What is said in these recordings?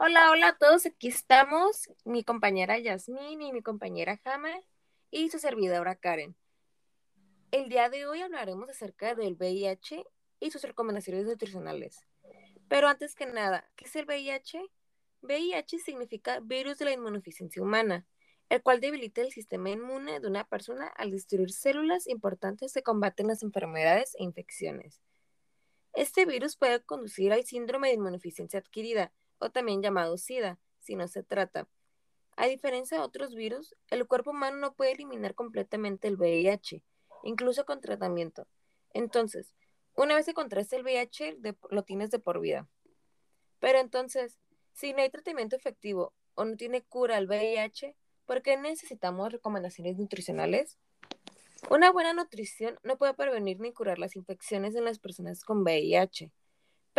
Hola, hola a todos, aquí estamos, mi compañera Yasmín y mi compañera Jama y su servidora Karen. El día de hoy hablaremos acerca del VIH y sus recomendaciones nutricionales. Pero antes que nada, ¿qué es el VIH? VIH significa virus de la inmunodeficiencia humana, el cual debilita el sistema inmune de una persona al destruir células importantes que combaten las enfermedades e infecciones. Este virus puede conducir al síndrome de inmunodeficiencia adquirida, o también llamado SIDA, si no se trata. A diferencia de otros virus, el cuerpo humano no puede eliminar completamente el VIH, incluso con tratamiento. Entonces, una vez que contraste el VIH, lo tienes de por vida. Pero entonces, si no hay tratamiento efectivo o no tiene cura el VIH, ¿por qué necesitamos recomendaciones nutricionales? Una buena nutrición no puede prevenir ni curar las infecciones en las personas con VIH.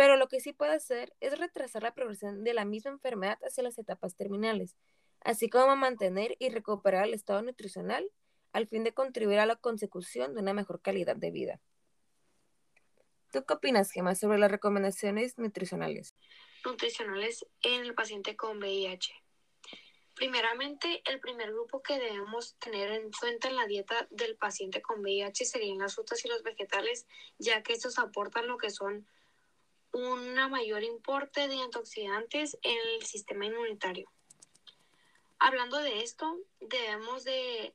Pero lo que sí puede hacer es retrasar la progresión de la misma enfermedad hacia las etapas terminales, así como mantener y recuperar el estado nutricional al fin de contribuir a la consecución de una mejor calidad de vida. ¿Tú qué opinas, Gemma, sobre las recomendaciones nutricionales? Nutricionales en el paciente con VIH. Primeramente, el primer grupo que debemos tener en cuenta en la dieta del paciente con VIH serían las frutas y los vegetales, ya que estos aportan lo que son un mayor importe de antioxidantes en el sistema inmunitario. Hablando de esto, debemos de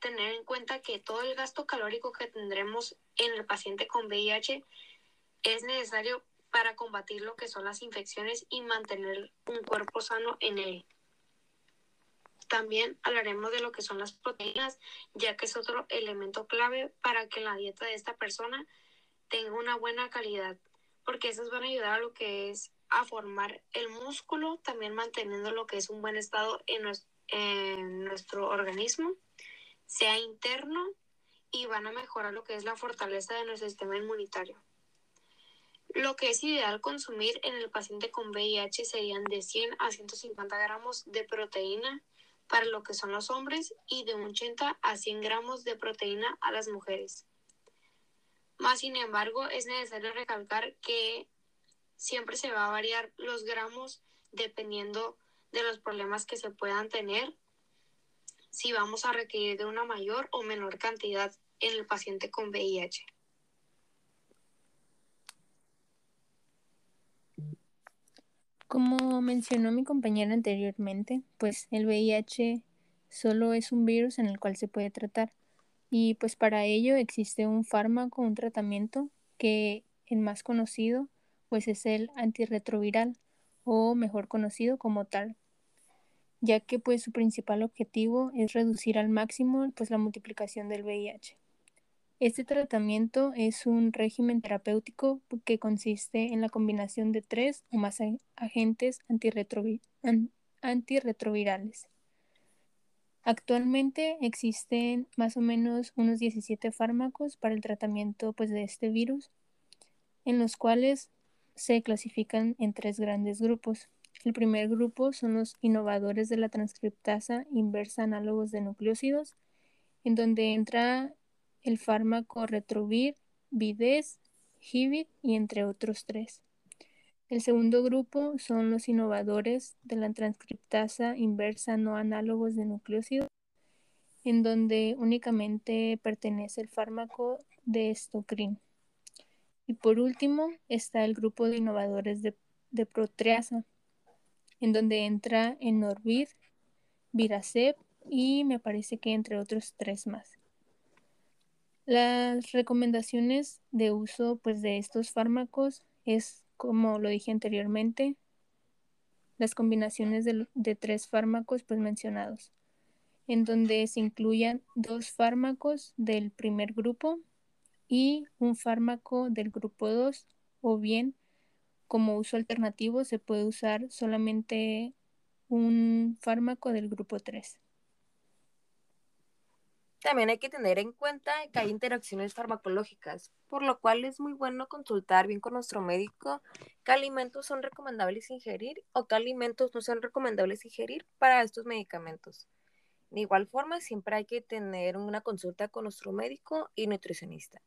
tener en cuenta que todo el gasto calórico que tendremos en el paciente con VIH es necesario para combatir lo que son las infecciones y mantener un cuerpo sano en él. También hablaremos de lo que son las proteínas, ya que es otro elemento clave para que la dieta de esta persona tenga una buena calidad porque esas van a ayudar a lo que es a formar el músculo, también manteniendo lo que es un buen estado en nuestro, en nuestro organismo, sea interno y van a mejorar lo que es la fortaleza de nuestro sistema inmunitario. Lo que es ideal consumir en el paciente con VIH serían de 100 a 150 gramos de proteína para lo que son los hombres y de 80 a 100 gramos de proteína a las mujeres. Más sin embargo, es necesario recalcar que siempre se va a variar los gramos dependiendo de los problemas que se puedan tener, si vamos a requerir de una mayor o menor cantidad en el paciente con VIH. Como mencionó mi compañera anteriormente, pues el VIH solo es un virus en el cual se puede tratar. Y pues para ello existe un fármaco, un tratamiento que el más conocido pues es el antirretroviral o mejor conocido como tal, ya que pues su principal objetivo es reducir al máximo pues la multiplicación del VIH. Este tratamiento es un régimen terapéutico que consiste en la combinación de tres o más agentes antirretrovirales. Actualmente existen más o menos unos 17 fármacos para el tratamiento pues, de este virus, en los cuales se clasifican en tres grandes grupos. El primer grupo son los innovadores de la transcriptasa inversa análogos de nucleósidos, en donde entra el fármaco Retrovir, Vides, Hivit y entre otros tres. El segundo grupo son los innovadores de la transcriptasa inversa no análogos de nucleócidos, en donde únicamente pertenece el fármaco de estocrin. Y por último está el grupo de innovadores de, de proteasa, en donde entra Enorvid, Viracep y me parece que entre otros tres más. Las recomendaciones de uso pues, de estos fármacos es como lo dije anteriormente, las combinaciones de, tres fármacos pues mencionados, en donde se incluyan dos fármacos del primer grupo y un fármaco del grupo 2 o bien como uso alternativo se puede usar solamente un fármaco del grupo 3. También hay que tener en cuenta que hay interacciones farmacológicas, por lo cual es muy bueno consultar bien con nuestro médico qué alimentos son recomendables ingerir o qué alimentos no son recomendables ingerir para estos medicamentos. De igual forma, siempre hay que tener una consulta con nuestro médico y nutricionista.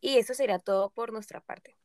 Y eso sería todo por nuestra parte.